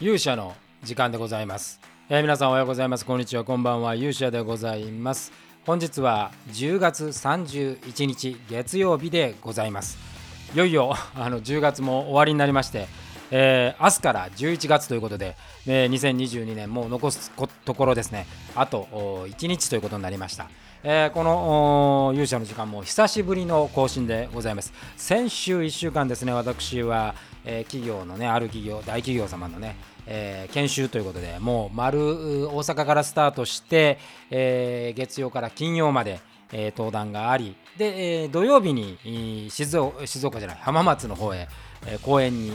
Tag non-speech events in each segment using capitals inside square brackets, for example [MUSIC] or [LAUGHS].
勇者の時間でございます、えー、皆さんおはようございます。こんにちは。こんばんは。勇者でございます。本日は10月31日月曜日でございます。いよいよあの10月も終わりになりましてえー、明日から11月ということで、えー、2022年もう残すところですね。あと1日ということになりました、えー、この勇者の時間も久しぶりの更新でございます。先週1週間ですね私は、えー、企業のねある企業大企業様のねえー、研修ということでもう丸大阪からスタートして、え、月曜から金曜まで、え、登壇がありで、え、土曜日に静岡静岡じゃない浜松の方へ、え、公演に行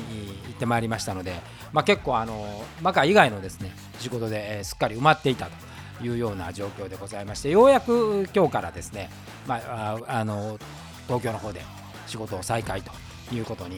ってまいりましたので、まあ、結構あのマカ以外のですね仕事で、え、すっかり埋まっていたと。いうような状況でございましてようやく今日からですね、まあ、あの東京の方で仕事を再開ということに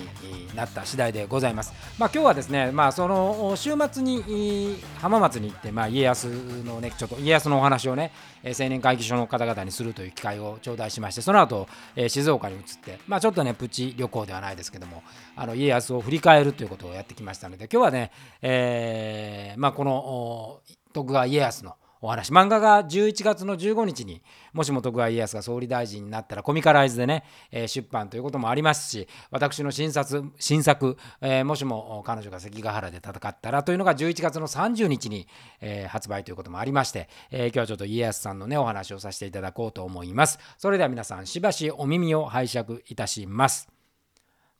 なった次第でございます。まあ、今日はですね、まあ、その週末に浜松に行って、まあ、家康のね、ちょっと家康のお話をね、青年会議所の方々にするという機会を頂戴しまして、その後、静岡に移って、まあ、ちょっとね、プチ旅行ではないですけども、あの家康を振り返るということをやってきましたので、今日はね、えー、まあ、この徳川家康のお話。漫画が11月の15日にもしも徳川家康が総理大臣になったらコミカライズでね、えー、出版ということもありますし私の新作新作、えー、もしも彼女が関ヶ原で戦ったらというのが11月の30日に、えー、発売ということもありまして、え今日はちょっと家康さんのねお話をさせていただこうと思います。それでは皆さんしばしお耳を拝借いたします。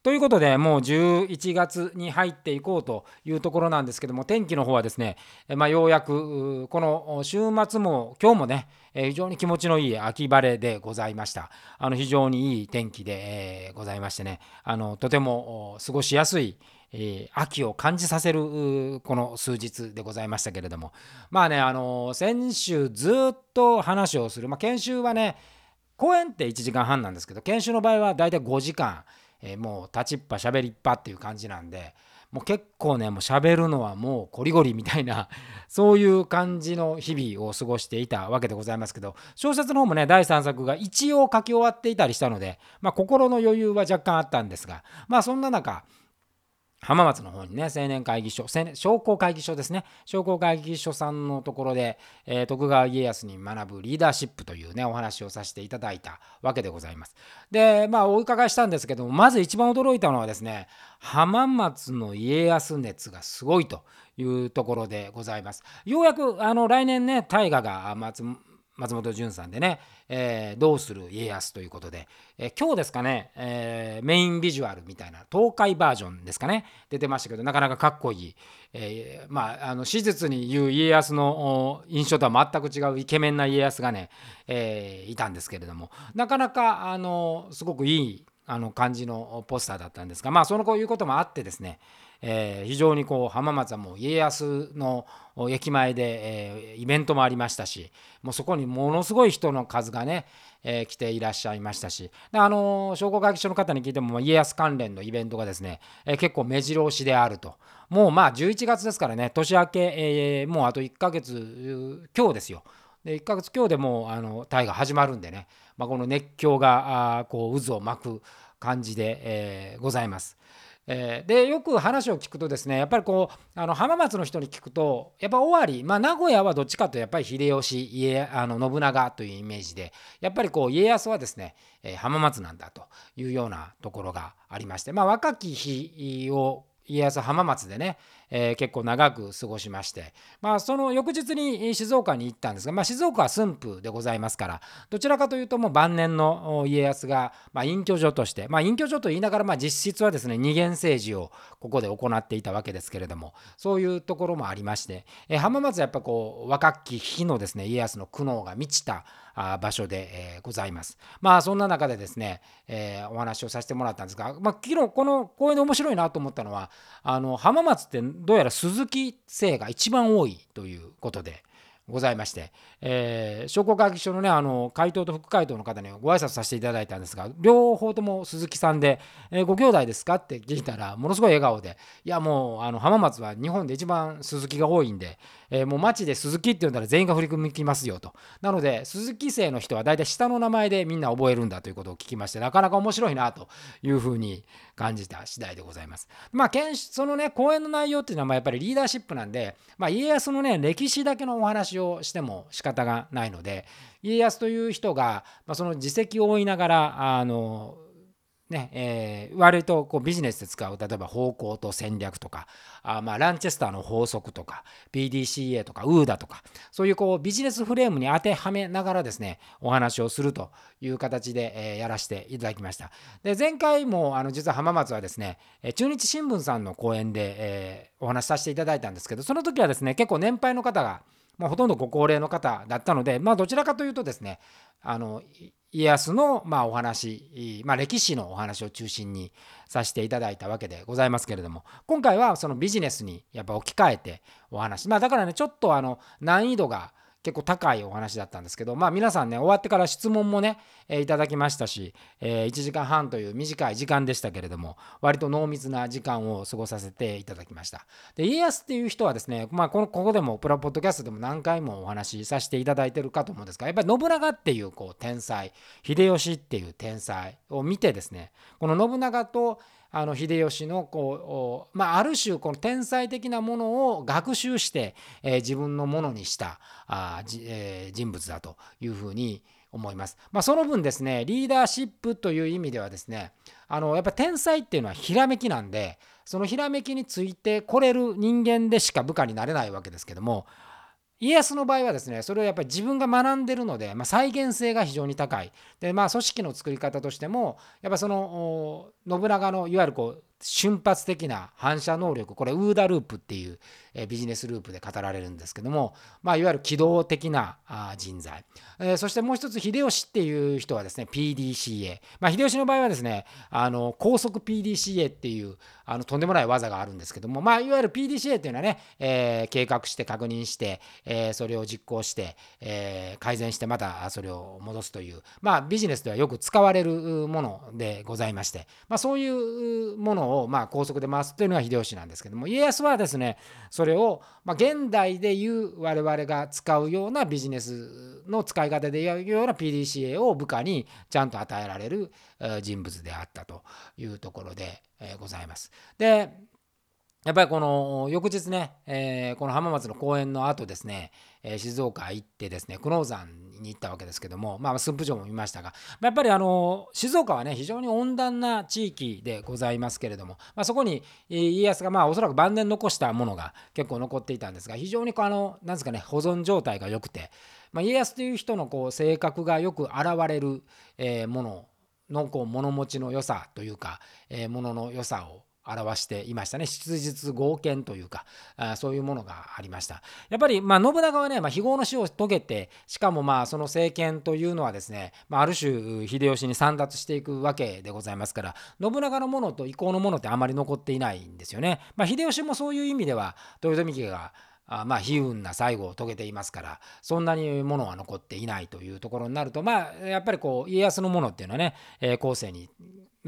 ということでもう11月に入っていこうというところなんですけども天気の方はですね、まあ、ようやくこの週末も今日もね非常に気持ちのいい秋晴れでございました。あの非常にいい天気で、ございましてねあのとても過ごしやすいえ、秋を感じさせるこの数日でございましたけれども。まあねあの先週ずっと話をする、まあ、研修はね公演って1時間半なんですけど研修の場合はだいたい5時間えー、もう立ちっぱ喋りっぱっていう感じなんでもう結構ねもう喋るのはもうこりごりみたいな [LAUGHS] そういう感じの日々を過ごしていたわけでございますけど小説の方もね第3作が一応書き終わっていたりしたので、まあ、心の余裕は若干あったんですがまあそんな中浜松の方にね、青年会議所、商工会議所ですね、商工会議所さんのところで、えー、徳川家康に学ぶリーダーシップというね、お話をさせていただいたわけでございます。で、まあ、お伺いしたんですけども、まず一番驚いたのはですね、浜松の家康熱がすごいというところでございます。ようやく、あの、来年ね、大河が松松本潤さんでね、えー、どうする家康ということで、えー、今日ですかね、えー、メインビジュアルみたいな東海バージョンですかね出てましたけどなかなかかっこいい、えー、まああの史実に言う家康の印象とは全く違うイケメンな家康がね、え、いたんですけれどもなかなかあのすごくいいあの感じのポスターだったんですがまあそのこういうこともあってですねえー、非常にこう浜松はもう家康の駅前で、えー、イベントもありましたしもうそこにものすごい人の数がね、えー、来ていらっしゃいましたしであの商工会議所の方に聞いても家康関連のイベントがですね、え結構目白押しであるともうまあ11月ですからね年明け、えもうあと1ヶ月今日ですよで1ヶ月今日でもうあの大河始まるんでね、まあ、この熱狂があこう渦を巻く感じで、えございます。えー、でよく話を聞くとですねやっぱりこうあの浜松の人に聞くとやっぱ尾張、まあ、名古屋はどっちかというとやっぱり秀吉家あの信長というイメージでやっぱりこう家康はですね、えー、浜松なんだというようなところがありまして、まあ、若き日を家康浜松でね、えー、結構長く過ごしまして、まあ、その翌日に静岡に行ったんですが、まあ、静岡は駿府でございますからどちらかというともう晩年の家康が、まあ、隠居所として、まあ、隠居所と言いながら、まあ、実質はですね二元政治をここで行っていたわけですけれどもそういうところもありまして、えー、浜松はやっぱこう若き日のですね家康の苦悩が満ちた場所で、えー、ございます。まあそんな中でですね、えー、お話をさせてもらったんですが、まあ、昨日この公園で面白いなと思ったのはあの浜松ってどうやら鈴木姓が一番多いということで。ございまして、えー、商工会議所のねあの会頭と副会頭の方にご挨拶させていただいたんですが両方とも鈴木さんで、えー、ご兄弟ですかって聞いたらものすごい笑顔でいやもうあの浜松は日本で一番鈴木が多いんで、えー、もう町で鈴木って呼んだら全員が振り向きますよとなので鈴木姓の人は大体下の名前でみんな覚えるんだということを聞きましてなかなか面白いなというふうに感じた次第でございます。まあそのね講演の内容っていうのはやっぱりリーダーシップなんで、まあ、家康のね歴史だけのお話ををしても仕方がないので家康という人が、まあ、その自責を追いながらあのねえー、割とこうビジネスで使う例えば方向と戦略とかあまあランチェスターの法則とか PDCA とか UDA とかそういうこうビジネスフレームに当てはめながらですねお話をするという形で、えー、やらせていただきました。で前回もあの実は浜松はですね中日新聞さんの講演で、えー、お話しさせていただいたんですけどその時はですね結構年配の方がまあ、ほとんどご高齢の方だったので、まあ、どちらかというとですねあの家康のまお話、まあ、歴史のお話を中心にさせていただいたわけでございますけれども今回はそのビジネスにやっぱ置き換えてお話まあだからねちょっとあの難易度が結構高いお話だったんですけど、まあ、皆さんね終わってから質問もね、えー、いただきましたし、えー、1時間半という短い時間でしたけれども割と濃密な時間を過ごさせていただきました。で家康っていう人はですね、まあ、このここでもプラポッドキャストでも何回もお話しさせていただいてるかと思うんですがやっぱり信長っていうこう天才秀吉っていう天才を見てですねこの信長とあの秀吉のこう、まあ、ある種この天才的なものを学習して、えー、自分のものにしたあ、えー、人物だというふうに思います。まあ、その分ですねリーダーシップという意味ではですねあのやっぱ天才っていうのはひらめきなんでそのひらめきについてこれる人間でしか部下になれないわけですけども家康の場合はですねそれをやっぱり自分が学んでるので、まあ、再現性が非常に高い。で、まあ、組織の作り方としてもやっぱその信長のいわゆるこう瞬発的な反射能力これウーダループっていうビジネスループで語られるんですけども、まあ、いわゆる機動的な人材、えそしてもう一つ秀吉っていう人はですね PDCA、まあ、秀吉の場合はですねあの高速 PDCA っていうあのとんでもない技があるんですけども、まあ、いわゆる PDCA っていうのはね、えー、計画して確認して、えー、それを実行して、え、改善してまたそれを戻すという、まあ、ビジネスではよく使われるものでございまして、まあ、そういうものををまあ高速で回すというのが秀吉なんですけども家康はですねそれをま現代でいう我々が使うようなビジネスの使い方でいうような PDCA を部下にちゃんと与えられる人物であったというところでございます。でやっぱりこの翌日ね、えー、この浜松の公演の後ですね、えー、静岡行ってですね久能山に行ったわけですけども、まあ、駿府城も見ましたがやっぱりあの静岡はね非常に温暖な地域でございますけれども、まあ、そこに家康がまあおそらく晩年残したものが結構残っていたんですが非常にこうあのなんですかね保存状態が良くて、まあ、家康という人のこう性格がよく現れる、えー、もののこう物持ちの良さというか、えー、ものの良さを表していましたね。質実剛健というかあそういうものがありました。やっぱりまあ信長はね、まあ、非業の死を遂げてしかもまあその政権というのはですね、まあ、ある種秀吉に散奪していくわけでございますから信長のものと意向のものってあまり残っていないんですよね、まあ、秀吉もそういう意味では豊臣家があまあ悲運な最後を遂げていますからそんなにものは残っていないというところになるとまあやっぱりこう家康のものっていうのはね、えー、後世に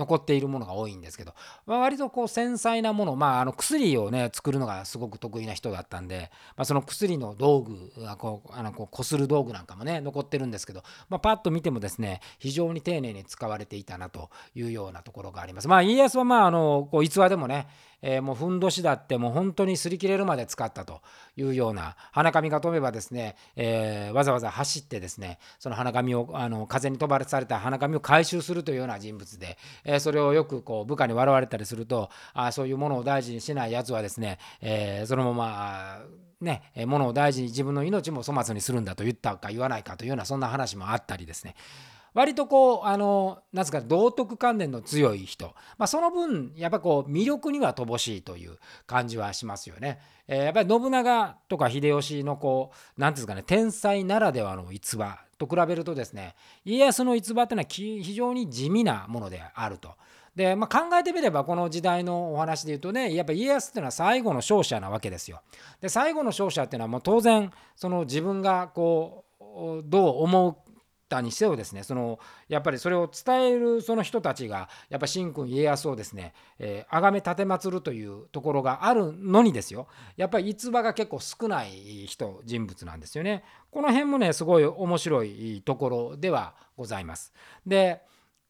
残っているものが多いんですけど、まあ、割とこう繊細なもの、まあ、あの薬をね作るのがすごく得意な人だったんで、まあ、その薬の道具こうあのこうこする道具なんかもね残ってるんですけど、まあ、パッと見てもですね非常に丁寧に使われていたなというようなところがあります。まあ、家康はまああのこう逸話でもねえー、もうふんどしだってもう本当に擦り切れるまで使ったというような花紙が飛べばですね、えー、わざわざ走ってですねその花紙をあの風に飛ばされた花紙を回収するというような人物で、えー、それをよくこう部下に笑われたりするとあそういうものを大事にしないやつはですね、えそのままね、ものを大事に自分の命も粗末にするんだと言ったか言わないかというようなそんな話もあったりですね。割とこうあのなんですか道徳関連の強い人、まあ、その分やっぱこう魅力には乏しいという感じはしますよね。えー、やっぱり信長とか秀吉のこう何ていうんですかね天才ならではの逸話と比べるとですね家康の逸話っていうのは非常に地味なものであると。で、まあ、考えてみればこの時代のお話で言うとねやっぱ家康っていうのは最後の勝者なわけですよ。で最後の勝者っていうのはもう当然その自分がこうどう思うたにせよですねそのやっぱりそれを伝えるその人たちがやっぱ神君家康をですねあがめ奉るというところがあるのにですよやっぱり逸話が結構少ない人人物なんですよね。この辺もねすごい面白いところではございます。で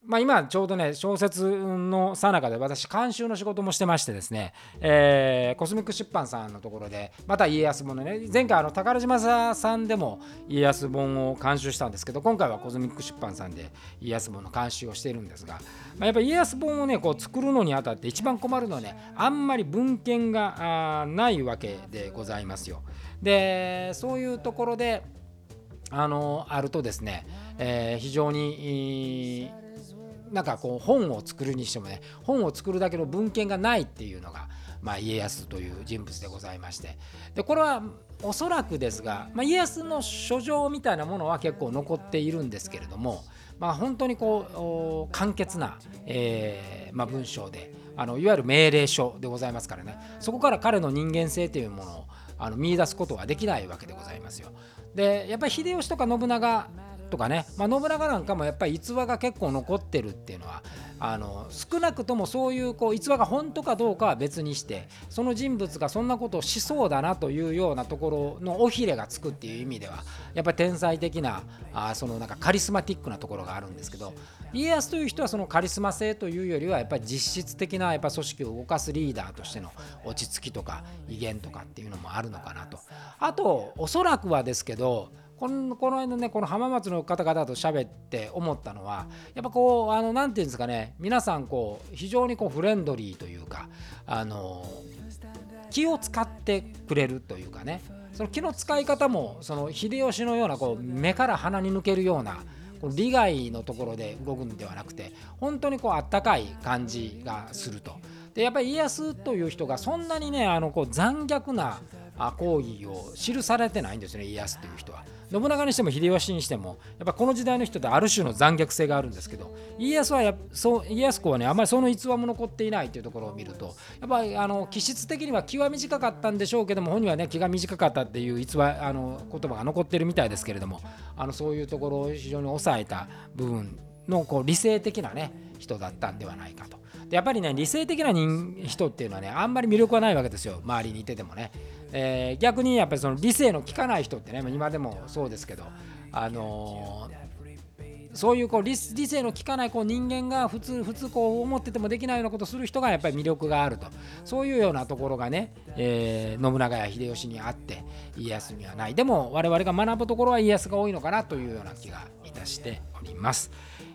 まあ、今ちょうどね小説のさなかで私監修の仕事もしてましてですね、えー、コスミック出版さんのところでまた家康本のね前回あの宝島さんでも家康本を監修したんですけど今回はコスミック出版さんで家康本の監修をしているんですが、まあ、やっぱ家康本をねこう作るのにあたって一番困るのはねあんまり文献がないわけでございますよ。でそういうところであのあるとですね、えー、非常になんかこう本を作るにしてもね本を作るだけの文献がないっていうのが、まあ、家康という人物でございましてでこれはおそらくですが、まあ、家康の書状みたいなものは結構残っているんですけれども、まあ、本当にこう簡潔な、えーまあ、文章であのいわゆる命令書でございますからねそこから彼の人間性というものをあの見出すことはできないわけでございますよ。でやっぱり秀吉とか信長とかね、まあ、信長なんかもやっぱり逸話が結構残ってるっていうのはあの少なくともそういうこう逸話が本当かどうかは別にしてその人物がそんなことをしそうだなというようなところの尾ひれがつくっていう意味ではやっぱり天才的なあそのなんかカリスマティックなところがあるんですけど家康という人はそのカリスマ性というよりはやっぱり実質的なやっぱ組織を動かすリーダーとしての落ち着きとか威厳とかっていうのもあるのかなと。あとおそらくはですけどこのこの間ねこの浜松の方々と喋って思ったのはやっぱこうあの何て言うんですかね皆さんこう非常にこうフレンドリーというかあの気を使ってくれるというかねその気の使い方もその秀吉のようなこう目から鼻に抜けるような利害のところで動くんではなくて本当にこうあったかい感じがすると。でやっぱり家康という人がそんなにねあのこう残虐な行為を記されてないんですね家康という人は。信長にしても秀吉にしてもやっぱこの時代の人ってある種の残虐性があるんですけど家康はやそう家康公はねあんまりその逸話も残っていないというところを見るとやっぱりあの気質的には気は短かったんでしょうけども本人はね気が短かったっていう逸話あの言葉が残ってるみたいですけれどもあのそういうところを非常に抑えた部分のこう理性的なね人だったんではないかと。やっぱりね理性的な人人っていうのはねあんまり魅力はないわけですよ周りにいててもね。えー、逆にやっぱりその理性の効かない人ってね今でもそうですけど、あのー、そういうこう理性の効かないこう人間が普通普通こう思っててもできないようなことをする人がやっぱり魅力があるとそういうようなところがね、えー、信長や秀吉にあって家康にはないでも我々が学ぶところは家康が多いのかなというような気がいたしております。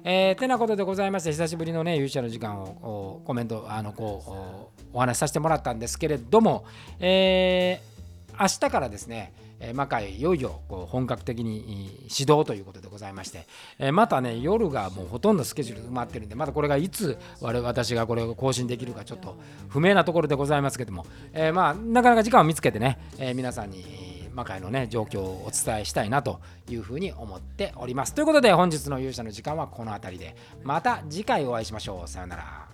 えー、てなことでございまして久しぶりのね勇者の時間をコメントあのこうお話しさせてもらったんですけれども、えー、明日からですね魔界いよいよこう本格的に始動ということでございまして、えまたね夜がもうほとんどスケジュール埋まってるんでまたこれがいつ我私がこれを更新できるかちょっと不明なところでございますけども、え、まあなかなか時間を見つけてね、え、皆さんに魔界のね状況をお伝えしたいなというふうに思っております。ということで本日の勇者の時間はこの辺りで。また次回お会いしましょう。さようなら。